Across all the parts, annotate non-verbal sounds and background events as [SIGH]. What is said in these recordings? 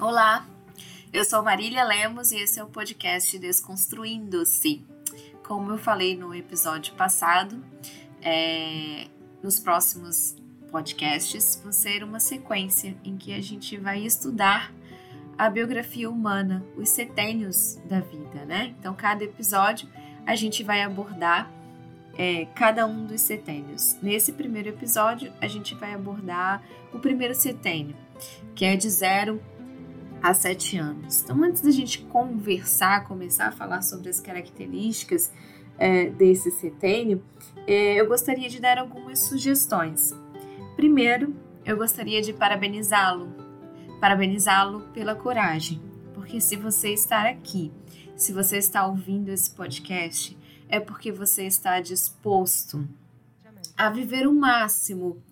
Olá, eu sou Marília Lemos e esse é o podcast Desconstruindo-se. Como eu falei no episódio passado, é, nos próximos podcasts vão ser uma sequência em que a gente vai estudar a biografia humana, os setênios da vida, né? Então, cada episódio a gente vai abordar é, cada um dos setênios. Nesse primeiro episódio, a gente vai abordar o primeiro setênio, que é de zero há sete anos. Então, antes da gente conversar, começar a falar sobre as características é, desse setênio, é, eu gostaria de dar algumas sugestões. Primeiro, eu gostaria de parabenizá-lo, parabenizá-lo pela coragem, porque se você estar aqui, se você está ouvindo esse podcast, é porque você está disposto a viver o máximo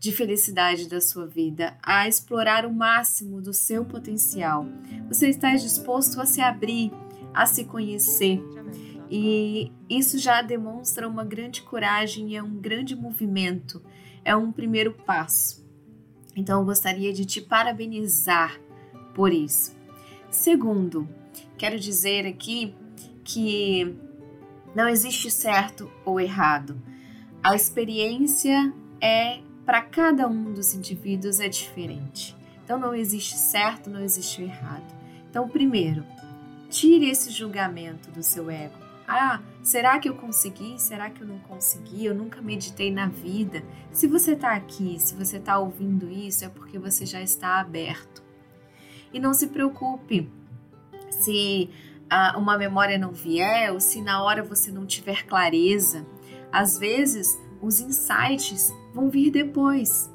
de felicidade da sua vida, a explorar o máximo do seu potencial. Você está disposto a se abrir, a se conhecer. E isso já demonstra uma grande coragem e é um grande movimento, é um primeiro passo. Então eu gostaria de te parabenizar por isso. Segundo, quero dizer aqui que não existe certo ou errado. A experiência é para cada um dos indivíduos é diferente. Então não existe certo, não existe errado. Então, primeiro, tire esse julgamento do seu ego. Ah, será que eu consegui? Será que eu não consegui? Eu nunca meditei na vida. Se você está aqui, se você está ouvindo isso, é porque você já está aberto. E não se preocupe se ah, uma memória não vier ou se na hora você não tiver clareza. Às vezes, os insights vão vir depois.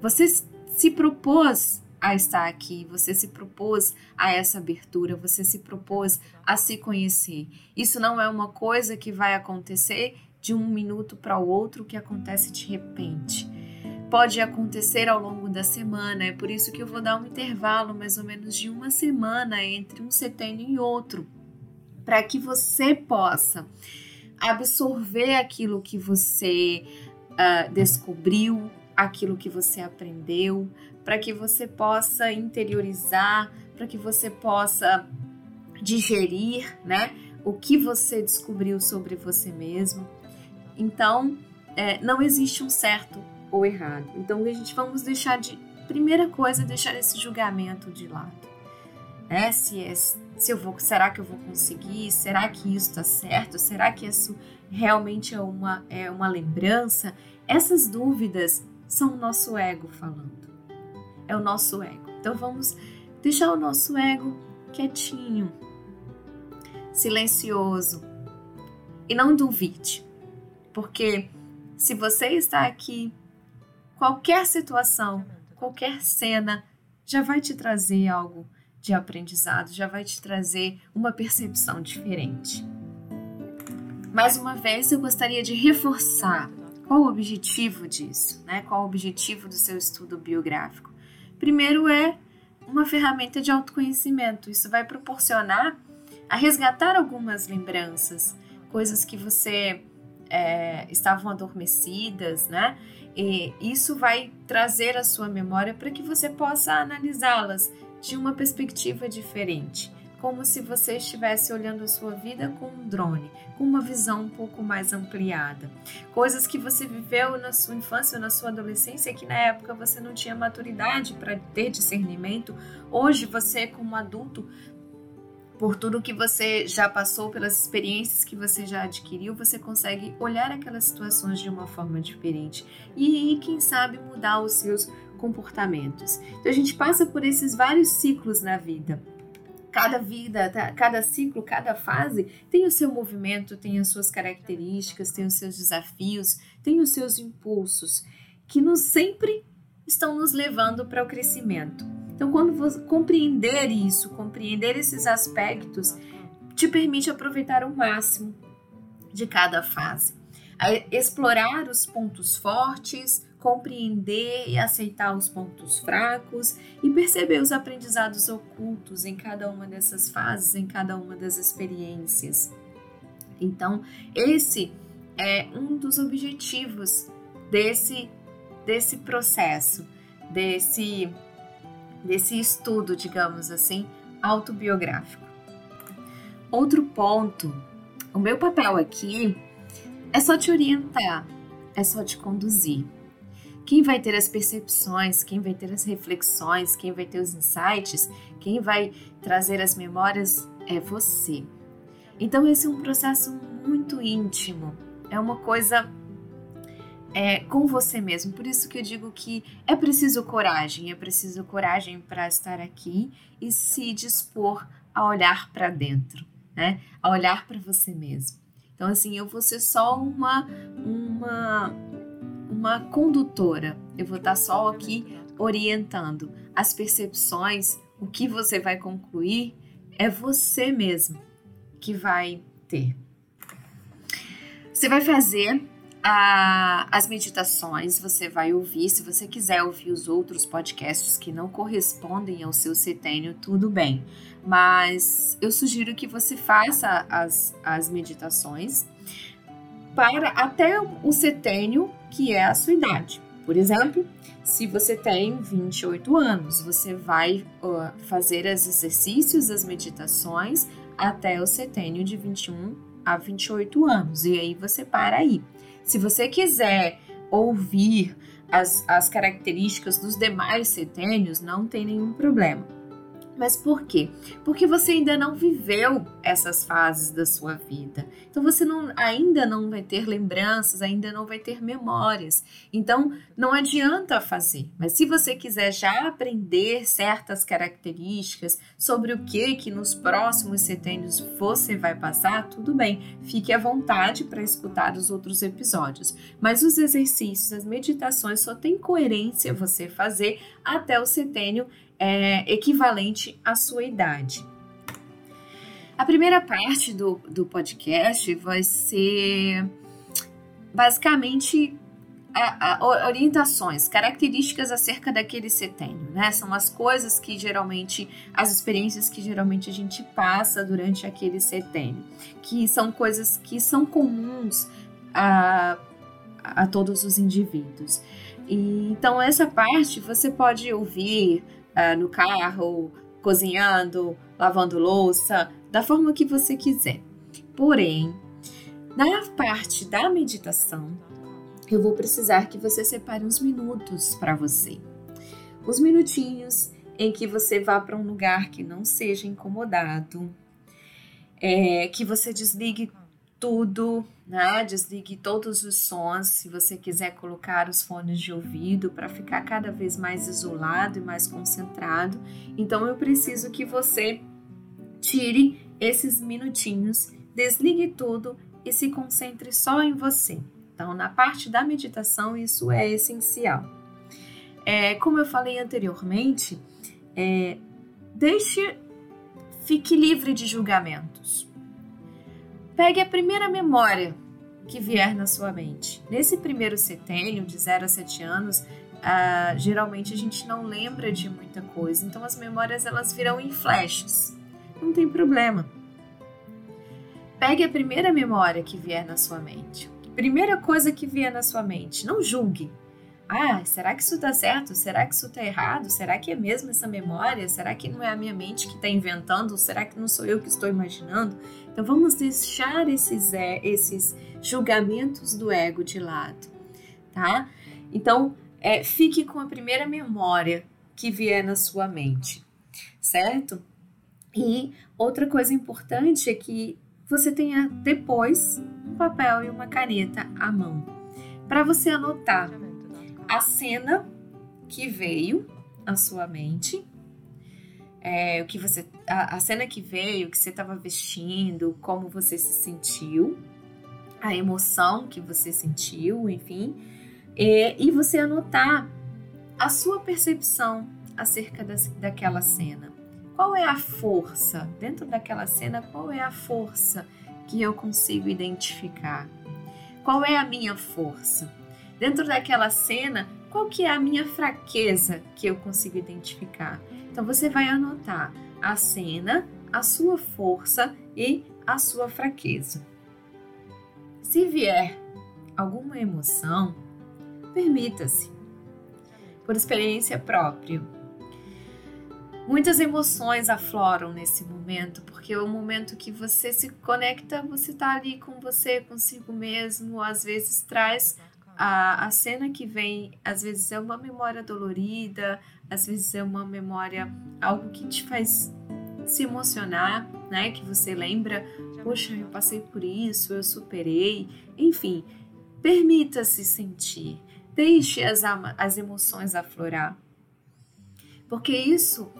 Você se propôs a estar aqui, você se propôs a essa abertura, você se propôs a se conhecer. Isso não é uma coisa que vai acontecer de um minuto para o outro, que acontece de repente. Pode acontecer ao longo da semana, é por isso que eu vou dar um intervalo mais ou menos de uma semana entre um setênio e outro, para que você possa absorver aquilo que você uh, descobriu, aquilo que você aprendeu, para que você possa interiorizar, para que você possa digerir, né, o que você descobriu sobre você mesmo. Então, é, não existe um certo ou errado. Então, a gente vamos deixar de primeira coisa deixar esse julgamento de lado. É, se, é, se eu vou, será que eu vou conseguir? Será que isso está certo? Será que isso realmente é uma, é uma lembrança? Essas dúvidas são o nosso ego falando. É o nosso ego. Então vamos deixar o nosso ego quietinho, silencioso. E não duvide, porque se você está aqui, qualquer situação, qualquer cena já vai te trazer algo de aprendizado, já vai te trazer uma percepção diferente. Mais uma vez, eu gostaria de reforçar qual o objetivo disso? Né? Qual o objetivo do seu estudo biográfico? Primeiro é uma ferramenta de autoconhecimento. Isso vai proporcionar a resgatar algumas lembranças, coisas que você é, estavam adormecidas, né? E isso vai trazer a sua memória para que você possa analisá-las de uma perspectiva diferente como se você estivesse olhando a sua vida com um drone, com uma visão um pouco mais ampliada. Coisas que você viveu na sua infância ou na sua adolescência que na época você não tinha maturidade para ter discernimento. Hoje você, como adulto, por tudo que você já passou, pelas experiências que você já adquiriu, você consegue olhar aquelas situações de uma forma diferente e, quem sabe, mudar os seus comportamentos. Então a gente passa por esses vários ciclos na vida cada vida, tá, cada ciclo, cada fase tem o seu movimento, tem as suas características, tem os seus desafios, tem os seus impulsos, que nos sempre estão nos levando para o crescimento. Então, quando você compreender isso, compreender esses aspectos, te permite aproveitar o máximo de cada fase. explorar os pontos fortes, compreender e aceitar os pontos fracos e perceber os aprendizados ocultos em cada uma dessas fases, em cada uma das experiências. Então, esse é um dos objetivos desse desse processo, desse desse estudo, digamos assim, autobiográfico. Outro ponto, o meu papel aqui é só te orientar, é só te conduzir. Quem vai ter as percepções, quem vai ter as reflexões, quem vai ter os insights, quem vai trazer as memórias é você. Então, esse é um processo muito íntimo, é uma coisa é, com você mesmo. Por isso que eu digo que é preciso coragem, é preciso coragem para estar aqui e se dispor a olhar para dentro, né? A olhar para você mesmo. Então, assim, eu vou ser só uma, uma, uma condutora. Eu vou estar só aqui orientando as percepções. O que você vai concluir é você mesmo que vai ter. Você vai fazer a, as meditações você vai ouvir. Se você quiser ouvir os outros podcasts que não correspondem ao seu setênio, tudo bem. Mas eu sugiro que você faça as, as meditações para até o setênio, que é a sua idade. Por exemplo, se você tem 28 anos, você vai uh, fazer os exercícios, as meditações até o setênio de 21 a 28 anos. E aí você para aí. Se você quiser ouvir as, as características dos demais setênios, não tem nenhum problema. Mas por quê? Porque você ainda não viveu essas fases da sua vida. Então você não, ainda não vai ter lembranças, ainda não vai ter memórias. Então não adianta fazer. Mas se você quiser já aprender certas características sobre o que que nos próximos setênios você vai passar, tudo bem. Fique à vontade para escutar os outros episódios. Mas os exercícios, as meditações só tem coerência você fazer até o setênio é, equivalente à sua idade. A primeira parte do, do podcast vai ser basicamente a, a, orientações, características acerca daquele setênio, né? São as coisas que geralmente, as experiências que geralmente a gente passa durante aquele setênio, que são coisas que são comuns a, a todos os indivíduos. E, então, essa parte você pode ouvir uh, no carro, cozinhando, lavando louça, da forma que você quiser. Porém, na parte da meditação, eu vou precisar que você separe uns minutos para você. Os minutinhos em que você vá para um lugar que não seja incomodado, é, que você desligue tudo, né? Desligue todos os sons, se você quiser colocar os fones de ouvido para ficar cada vez mais isolado e mais concentrado. Então eu preciso que você tire esses minutinhos, desligue tudo e se concentre só em você. Então, na parte da meditação, isso é essencial. É, como eu falei anteriormente, é, deixe, fique livre de julgamentos. Pegue a primeira memória que vier na sua mente. Nesse primeiro setênio, de 0 a 7 anos, uh, geralmente a gente não lembra de muita coisa, então as memórias elas virão em flashes. Não tem problema. Pegue a primeira memória que vier na sua mente. Primeira coisa que vier na sua mente, não julgue. Ah, será que isso está certo? Será que isso está errado? Será que é mesmo essa memória? Será que não é a minha mente que está inventando? Será que não sou eu que estou imaginando? Então vamos deixar esses, é, esses julgamentos do ego de lado, tá? Então é, fique com a primeira memória que vier na sua mente, certo? E outra coisa importante é que você tenha depois um papel e uma caneta à mão para você anotar a cena que veio à sua mente, é, o que você, a, a cena que veio, o que você estava vestindo, como você se sentiu, a emoção que você sentiu, enfim, é, e você anotar a sua percepção acerca das, daquela cena. Qual é a força dentro daquela cena? Qual é a força que eu consigo identificar? Qual é a minha força? Dentro daquela cena, qual que é a minha fraqueza que eu consigo identificar? Então você vai anotar a cena, a sua força e a sua fraqueza. Se vier alguma emoção, permita-se, por experiência própria. Muitas emoções afloram nesse momento, porque é o momento que você se conecta, você tá ali com você, consigo mesmo, às vezes traz a, a cena que vem, às vezes é uma memória dolorida, às vezes é uma memória, algo que te faz se emocionar, né? Que você lembra, poxa, eu passei por isso, eu superei, enfim, permita-se sentir, deixe as, as emoções aflorar, porque isso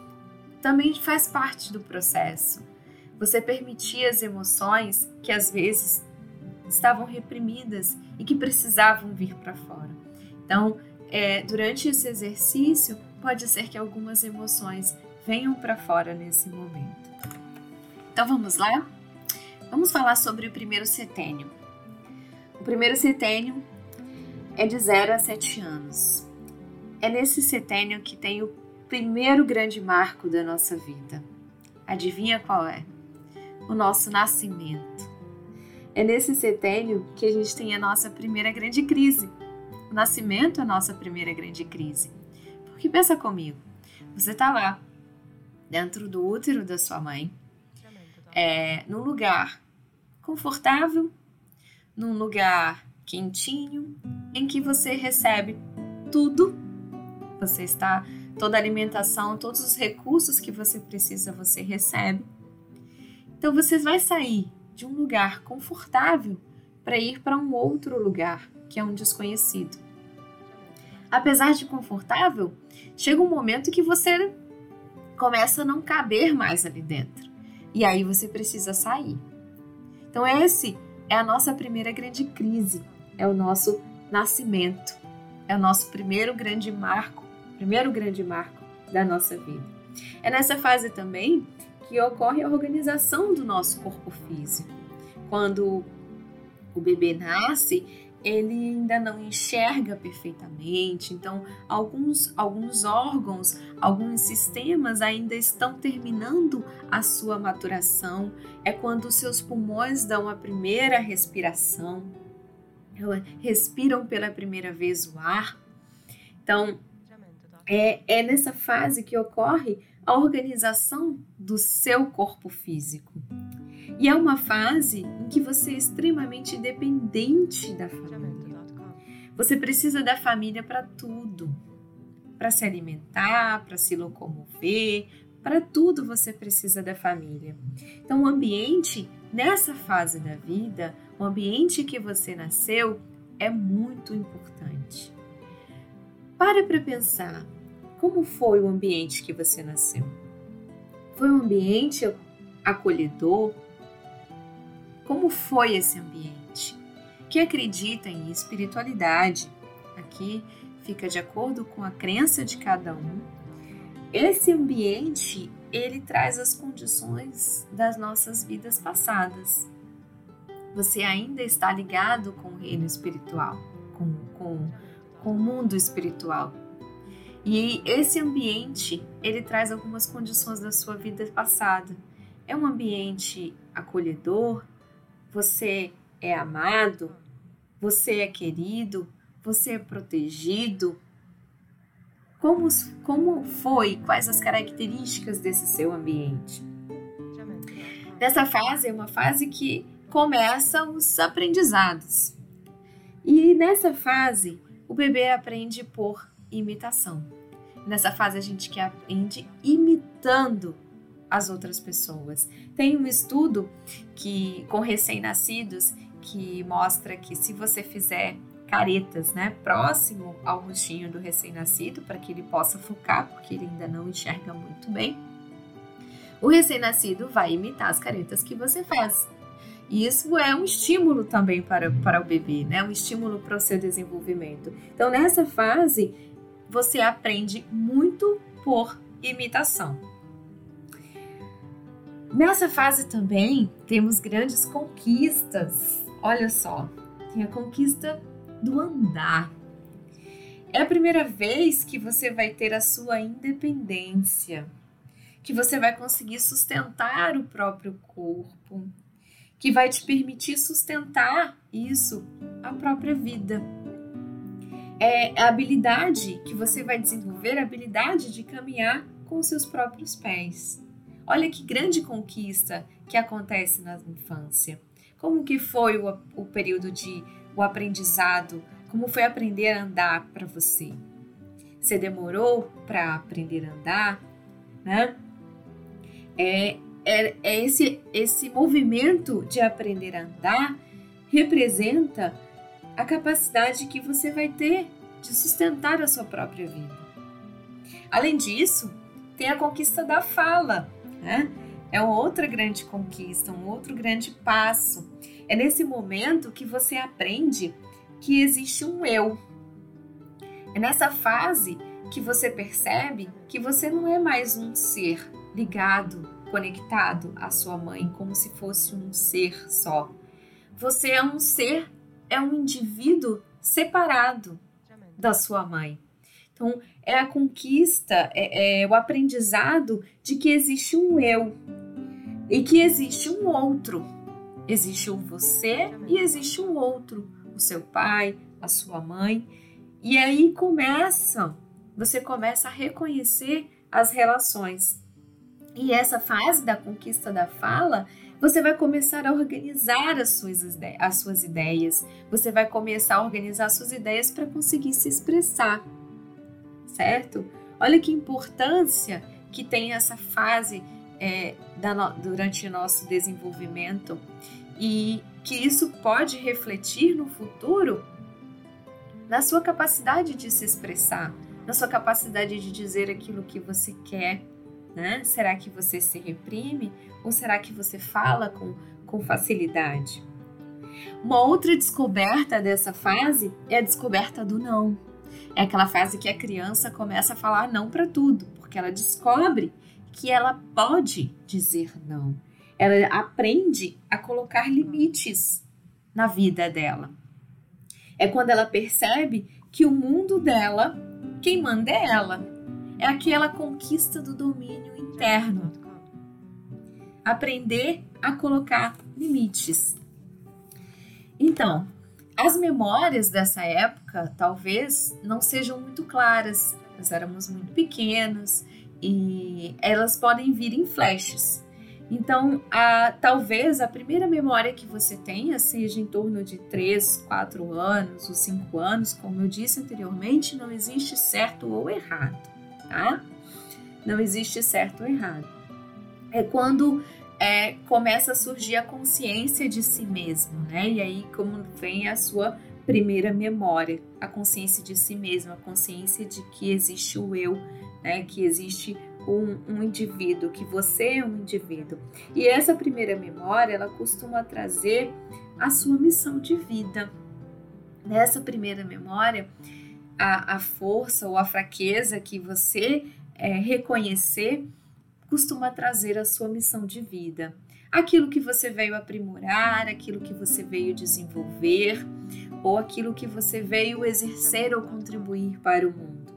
também faz parte do processo. Você permitir as emoções que às vezes estavam reprimidas e que precisavam vir para fora. Então, é, durante esse exercício, pode ser que algumas emoções venham para fora nesse momento. Então vamos lá? Vamos falar sobre o primeiro setênio. O primeiro setênio é de 0 a 7 anos. É nesse setênio que tem o primeiro grande marco da nossa vida. Adivinha qual é? O nosso nascimento. É nesse setênio que a gente tem a nossa primeira grande crise. O nascimento é a nossa primeira grande crise. Porque pensa comigo, você está lá, dentro do útero da sua mãe, é, num lugar confortável, num lugar quentinho, em que você recebe tudo, você está toda a alimentação, todos os recursos que você precisa, você recebe. Então você vai sair de um lugar confortável para ir para um outro lugar, que é um desconhecido. Apesar de confortável, chega um momento que você começa a não caber mais ali dentro. E aí você precisa sair. Então esse é a nossa primeira grande crise, é o nosso nascimento, é o nosso primeiro grande marco primeiro grande marco da nossa vida. É nessa fase também que ocorre a organização do nosso corpo físico. Quando o bebê nasce, ele ainda não enxerga perfeitamente, então alguns, alguns órgãos, alguns sistemas ainda estão terminando a sua maturação. É quando seus pulmões dão a primeira respiração, respiram pela primeira vez o ar. Então, é, é nessa fase que ocorre a organização do seu corpo físico. E é uma fase em que você é extremamente dependente da família. Você precisa da família para tudo. Para se alimentar, para se locomover, para tudo você precisa da família. Então, o ambiente nessa fase da vida, o ambiente que você nasceu, é muito importante. Pare para pensar como foi o ambiente que você nasceu? Foi um ambiente acolhedor? Como foi esse ambiente? Que acredita em espiritualidade? Aqui fica de acordo com a crença de cada um. Esse ambiente, ele traz as condições das nossas vidas passadas. Você ainda está ligado com o reino espiritual, com, com, com o mundo espiritual. E esse ambiente, ele traz algumas condições da sua vida passada. É um ambiente acolhedor, você é amado, você é querido, você é protegido. Como, como foi? Quais as características desse seu ambiente? Nessa fase é uma fase que começa os aprendizados. E nessa fase, o bebê aprende por imitação. Nessa fase a gente que aprende imitando as outras pessoas. Tem um estudo que com recém-nascidos que mostra que se você fizer caretas, né, próximo ao rostinho do recém-nascido para que ele possa focar, porque ele ainda não enxerga muito bem, o recém-nascido vai imitar as caretas que você faz. E isso é um estímulo também para, para o bebê, né? Um estímulo para o seu desenvolvimento. Então, nessa fase, você aprende muito por imitação. Nessa fase também temos grandes conquistas. Olha só, tem a conquista do andar. É a primeira vez que você vai ter a sua independência, que você vai conseguir sustentar o próprio corpo, que vai te permitir sustentar isso, a própria vida é a habilidade que você vai desenvolver, a habilidade de caminhar com seus próprios pés. Olha que grande conquista que acontece na infância. Como que foi o, o período de o aprendizado? Como foi aprender a andar para você? Você demorou para aprender a andar, né? É, é, é esse esse movimento de aprender a andar representa a capacidade que você vai ter de sustentar a sua própria vida. Além disso, tem a conquista da fala, né? É outra grande conquista, um outro grande passo. É nesse momento que você aprende que existe um eu. É nessa fase que você percebe que você não é mais um ser ligado, conectado à sua mãe como se fosse um ser só. Você é um ser, é um indivíduo separado da sua mãe. Então, é a conquista, é, é o aprendizado de que existe um eu e que existe um outro. Existe o você e existe o outro, o seu pai, a sua mãe. E aí começa, você começa a reconhecer as relações. E essa fase da conquista da fala, você vai começar a organizar as suas, as suas ideias, você vai começar a organizar as suas ideias para conseguir se expressar certo? Olha que importância que tem essa fase é, da, durante nosso desenvolvimento e que isso pode refletir no futuro na sua capacidade de se expressar, na sua capacidade de dizer aquilo que você quer. Né? Será que você se reprime ou será que você fala com, com facilidade? Uma outra descoberta dessa fase é a descoberta do não. É aquela fase que a criança começa a falar não para tudo, porque ela descobre que ela pode dizer não. Ela aprende a colocar limites na vida dela. É quando ela percebe que o mundo dela, quem manda é ela. É aquela conquista do domínio interno. Aprender a colocar limites. Então, as memórias dessa época talvez não sejam muito claras, nós éramos muito pequenas e elas podem vir em flashes. Então, a, talvez a primeira memória que você tenha seja em torno de 3, 4 anos ou 5 anos. Como eu disse anteriormente, não existe certo ou errado, tá? Não existe certo ou errado. É quando é, começa a surgir a consciência de si mesmo, né? E aí como vem a sua primeira memória, a consciência de si mesmo, a consciência de que existe o eu, né? Que existe um, um indivíduo, que você é um indivíduo. E essa primeira memória, ela costuma trazer a sua missão de vida. Nessa primeira memória, a, a força ou a fraqueza que você é, reconhecer costuma trazer a sua missão de vida. Aquilo que você veio aprimorar, aquilo que você veio desenvolver, ou aquilo que você veio exercer ou contribuir para o mundo.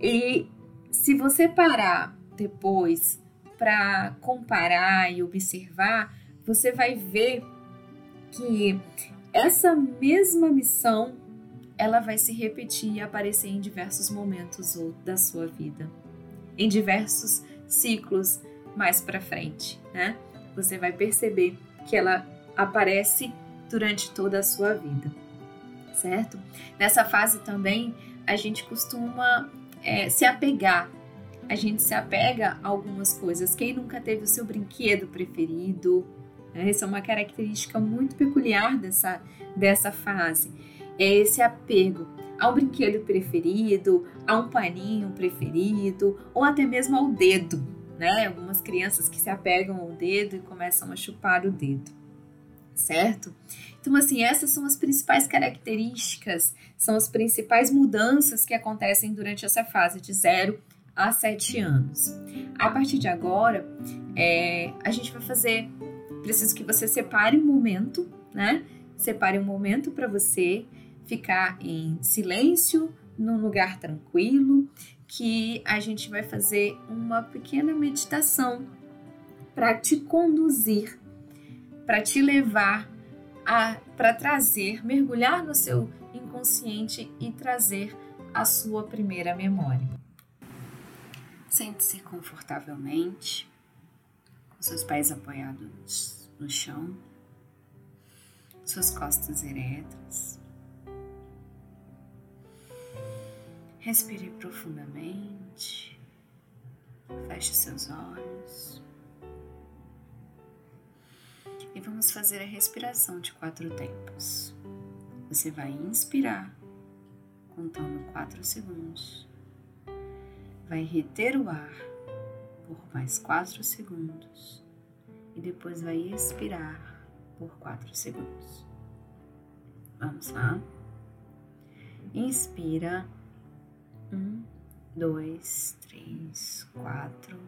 E se você parar depois para comparar e observar, você vai ver que essa mesma missão ela vai se repetir e aparecer em diversos momentos da sua vida, em diversos ciclos mais para frente, né? Você vai perceber que ela aparece durante toda a sua vida, certo? Nessa fase também a gente costuma é, se apegar. A gente se apega a algumas coisas. Quem nunca teve o seu brinquedo preferido? Né? Essa é uma característica muito peculiar dessa, dessa fase. É esse apego ao brinquedo preferido, a um paninho preferido ou até mesmo ao dedo, né? Algumas crianças que se apegam ao dedo e começam a chupar o dedo, certo? Então, assim, essas são as principais características, são as principais mudanças que acontecem durante essa fase de 0 a 7 anos. A partir de agora, é, a gente vai fazer. Preciso que você separe um momento, né? Separe um momento para você ficar em silêncio, num lugar tranquilo, que a gente vai fazer uma pequena meditação para te conduzir, para te levar a para trazer, mergulhar no seu inconsciente e trazer a sua primeira memória. Sente-se confortavelmente, com seus pés apoiados no chão, suas costas eretas. Respire profundamente, feche seus olhos e vamos fazer a respiração de quatro tempos. Você vai inspirar, contando quatro segundos, vai reter o ar por mais quatro segundos e depois vai expirar por quatro segundos. Vamos lá? Inspira. Um, dois, três, quatro.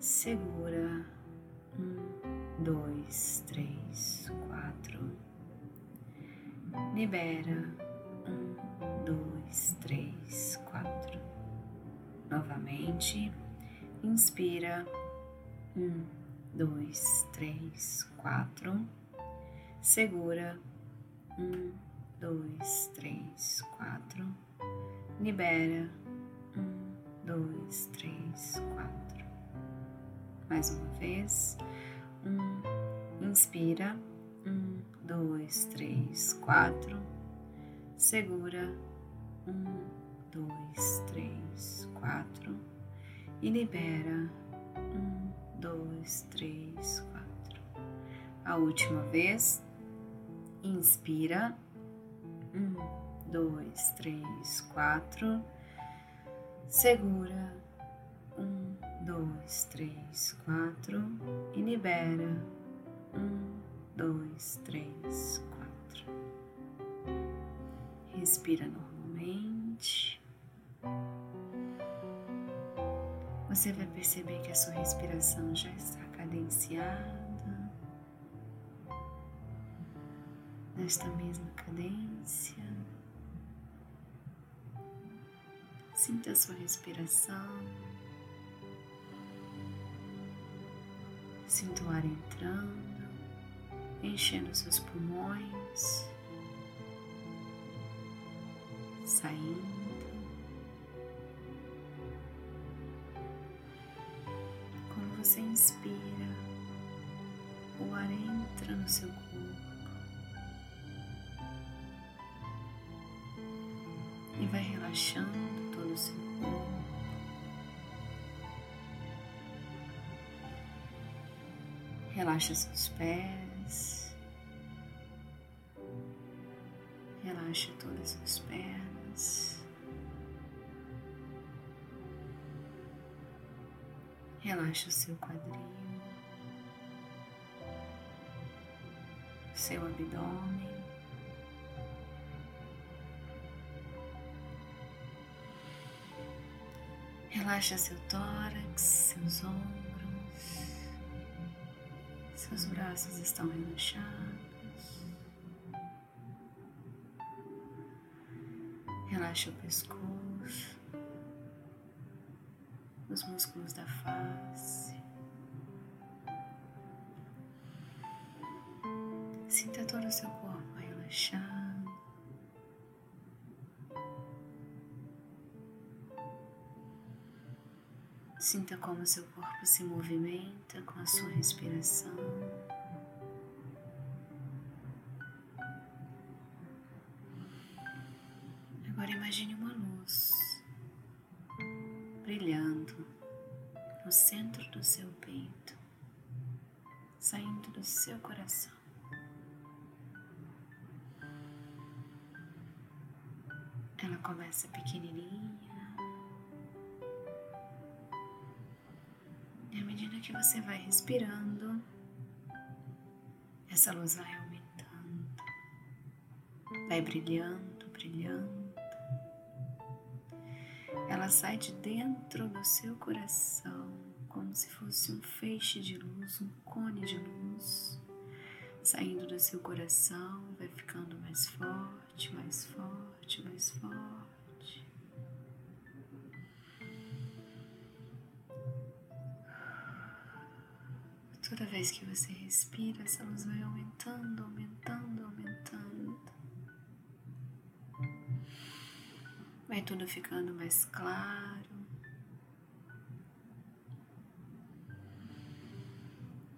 Segura. Um, dois, três, quatro. Libera. Um, dois, três, quatro. Novamente. Inspira. Um, dois, três, quatro. Segura. Um, dois, três, quatro. Libera. Um, dois, três, quatro. Mais uma vez. Um, inspira. Um, dois, três, quatro. Segura. Um, dois, três, quatro. E libera. Um, dois, três, quatro. A última vez. Inspira. Um, dois, três, quatro. Segura. Um, dois, três, quatro. E libera. Um, dois, três, quatro. Respira normalmente. Você vai perceber que a sua respiração já está cadenciada. Nesta mesma cadência. Sinta a sua respiração. Sinta o ar entrando, enchendo seus pulmões, saindo. Quando você inspira, o ar entra no seu corpo e vai relaxando corpo. Relaxa seus pés. Relaxa todas as pernas. Relaxa o seu quadril, seu abdômen. Relaxa seu tórax, seus ombros, seus braços estão relaxados. Relaxa o pescoço, os músculos da face. Como seu corpo se movimenta com a sua respiração. Agora imagine uma luz brilhando no centro do seu peito, saindo do seu coração. Ela começa pequenininha que você vai respirando, essa luz vai aumentando, vai brilhando, brilhando. Ela sai de dentro do seu coração, como se fosse um feixe de luz, um cone de luz, saindo do seu coração, vai ficando mais forte, mais forte, mais forte. Toda vez que você respira, essa luz vai aumentando, aumentando, aumentando. Vai tudo ficando mais claro.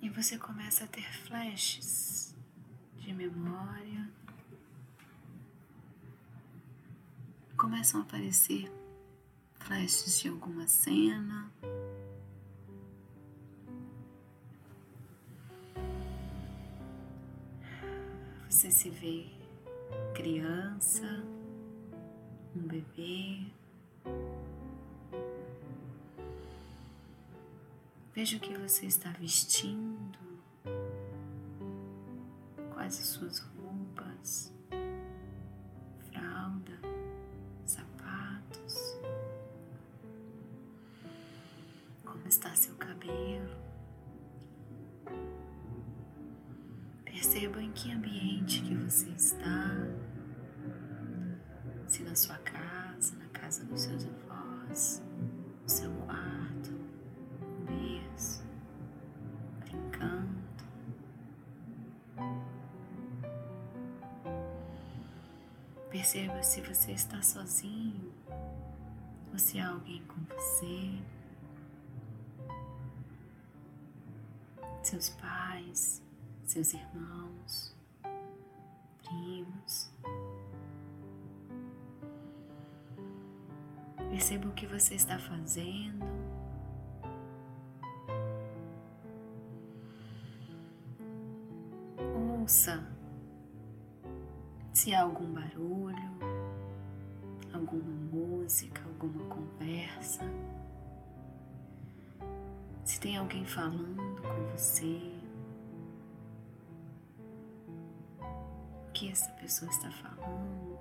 E você começa a ter flashes de memória. Começam a aparecer flashes de alguma cena. Você se vê criança, um bebê. Veja o que você está vestindo, quais as suas roupas, fralda, sapatos, como está seu você está, se na sua casa, na casa dos seus avós, no seu quarto, no berço, brincando. Perceba se você está sozinho ou se há alguém com você, seus pais, seus irmãos, Perceba o que você está fazendo. Ouça se há algum barulho, alguma música, alguma conversa. Se tem alguém falando com você. Que essa pessoa está falando?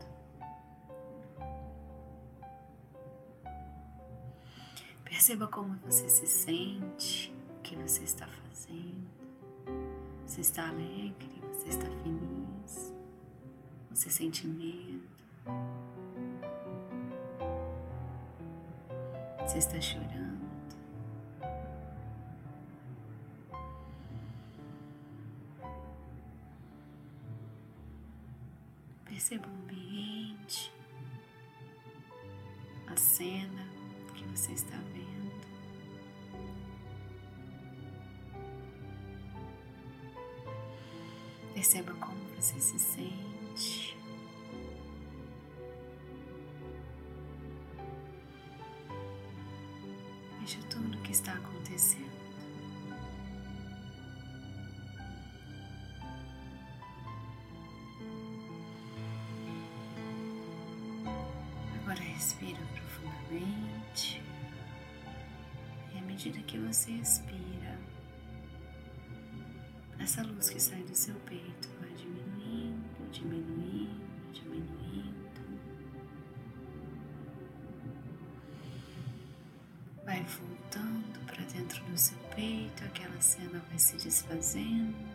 Perceba como você se sente, o que você está fazendo. Você está alegre, você está feliz, você sente medo, você está chorando. Que você expira, essa luz que sai do seu peito vai diminuindo, diminuindo, diminuindo. Vai voltando para dentro do seu peito, aquela cena vai se desfazendo.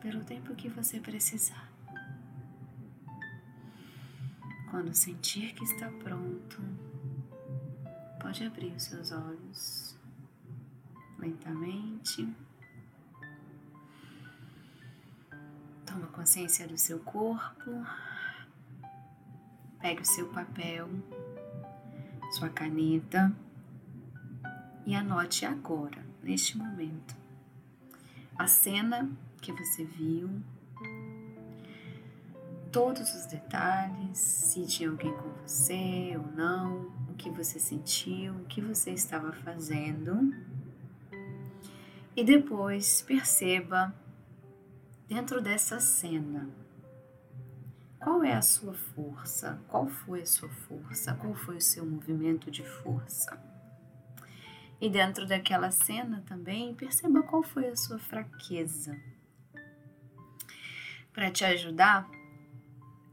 Pelo tempo que você precisar. Quando sentir que está pronto, pode abrir os seus olhos lentamente. Toma consciência do seu corpo. Pegue o seu papel, sua caneta e anote agora, neste momento, a cena que você viu, todos os detalhes, se tinha alguém com você ou não, o que você sentiu, o que você estava fazendo. E depois perceba dentro dessa cena qual é a sua força, qual foi a sua força, qual foi o seu movimento de força. E dentro daquela cena também, perceba qual foi a sua fraqueza. Para te ajudar,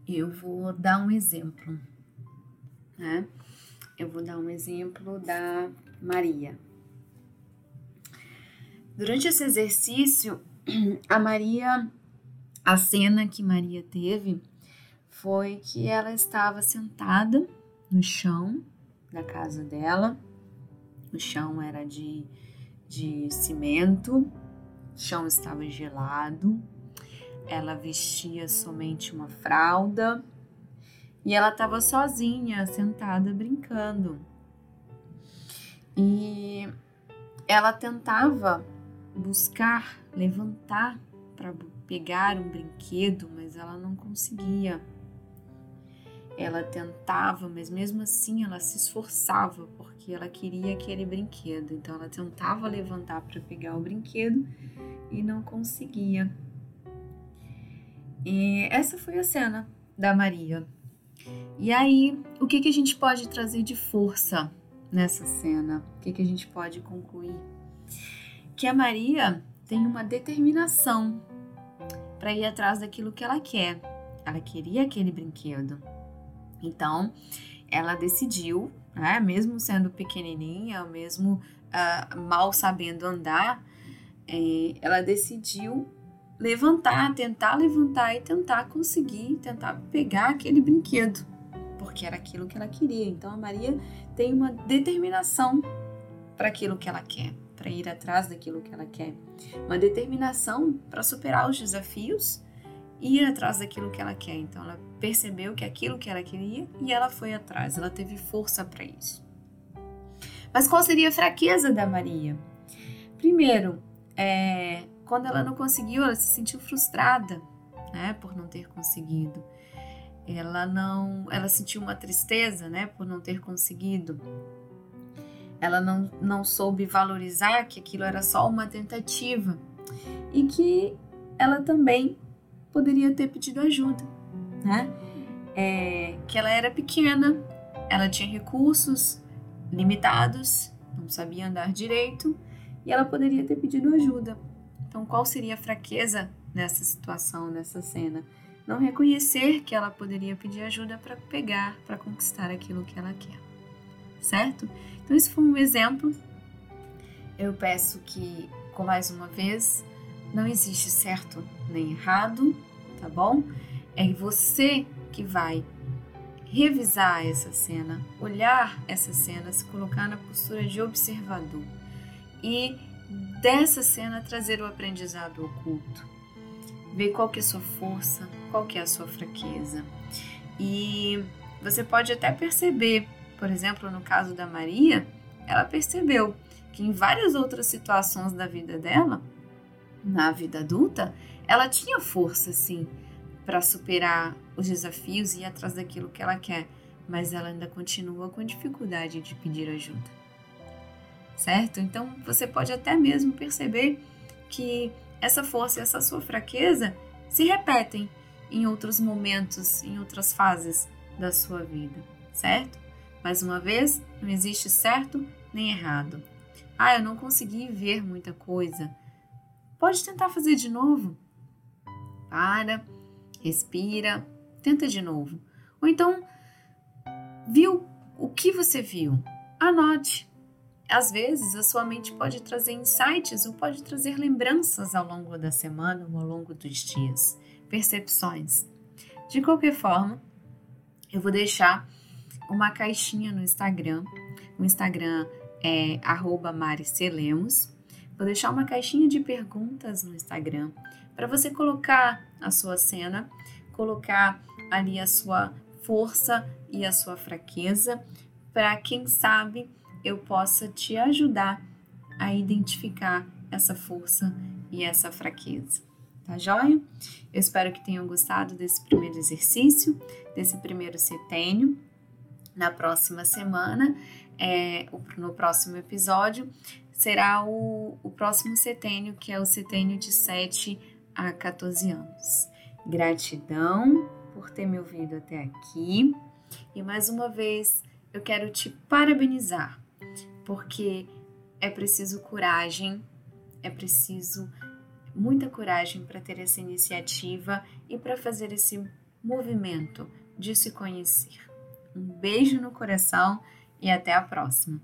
eu vou dar um exemplo, né? Eu vou dar um exemplo da Maria. Durante esse exercício, [CLEARS THROAT] a Maria, a cena que Maria teve foi que ela estava sentada no chão da casa dela. O chão era de, de cimento, o chão estava gelado. Ela vestia somente uma fralda e ela estava sozinha, sentada brincando. E ela tentava buscar, levantar para pegar um brinquedo, mas ela não conseguia. Ela tentava, mas mesmo assim ela se esforçava porque ela queria aquele brinquedo. Então ela tentava levantar para pegar o brinquedo e não conseguia. E essa foi a cena da Maria. E aí, o que, que a gente pode trazer de força nessa cena? O que, que a gente pode concluir? que a Maria tem uma determinação para ir atrás daquilo que ela quer. Ela queria aquele brinquedo. Então, ela decidiu, né, mesmo sendo pequenininha, mesmo uh, mal sabendo andar, eh, ela decidiu levantar, tentar levantar e tentar conseguir, tentar pegar aquele brinquedo, porque era aquilo que ela queria. Então, a Maria tem uma determinação para aquilo que ela quer para ir atrás daquilo que ela quer, uma determinação para superar os desafios ir atrás daquilo que ela quer. Então ela percebeu que aquilo que ela queria e ela foi atrás, ela teve força para isso. Mas qual seria a fraqueza da Maria? Primeiro, é, quando ela não conseguiu, ela se sentiu frustrada, né, por não ter conseguido. Ela não, ela sentiu uma tristeza, né, por não ter conseguido ela não, não soube valorizar que aquilo era só uma tentativa e que ela também poderia ter pedido ajuda, né? É, que ela era pequena, ela tinha recursos limitados, não sabia andar direito e ela poderia ter pedido ajuda. Então, qual seria a fraqueza nessa situação, nessa cena? Não reconhecer que ela poderia pedir ajuda para pegar, para conquistar aquilo que ela quer, certo? Então, esse foi um exemplo. Eu peço que, com mais uma vez, não existe certo nem errado, tá bom? É você que vai revisar essa cena, olhar essa cena, se colocar na postura de observador e dessa cena trazer o aprendizado oculto. Ver qual que é a sua força, qual que é a sua fraqueza. E você pode até perceber por exemplo, no caso da Maria, ela percebeu que em várias outras situações da vida dela, na vida adulta, ela tinha força, sim, para superar os desafios e ir atrás daquilo que ela quer, mas ela ainda continua com dificuldade de pedir ajuda. Certo? Então você pode até mesmo perceber que essa força e essa sua fraqueza se repetem em outros momentos, em outras fases da sua vida, certo? Mais uma vez, não existe certo nem errado. Ah, eu não consegui ver muita coisa. Pode tentar fazer de novo. Para, respira, tenta de novo. Ou então, viu o que você viu? Anote. Às vezes, a sua mente pode trazer insights ou pode trazer lembranças ao longo da semana ou ao longo dos dias, percepções. De qualquer forma, eu vou deixar uma caixinha no Instagram. O Instagram é @maricelemos. Vou deixar uma caixinha de perguntas no Instagram para você colocar a sua cena, colocar ali a sua força e a sua fraqueza, para quem sabe eu possa te ajudar a identificar essa força e essa fraqueza. Tá joia? Eu espero que tenham gostado desse primeiro exercício, desse primeiro setênio na próxima semana, é, no próximo episódio, será o, o próximo setênio, que é o setênio de 7 a 14 anos. Gratidão por ter me ouvido até aqui e mais uma vez eu quero te parabenizar, porque é preciso coragem, é preciso muita coragem para ter essa iniciativa e para fazer esse movimento de se conhecer. Um beijo no coração e até a próxima!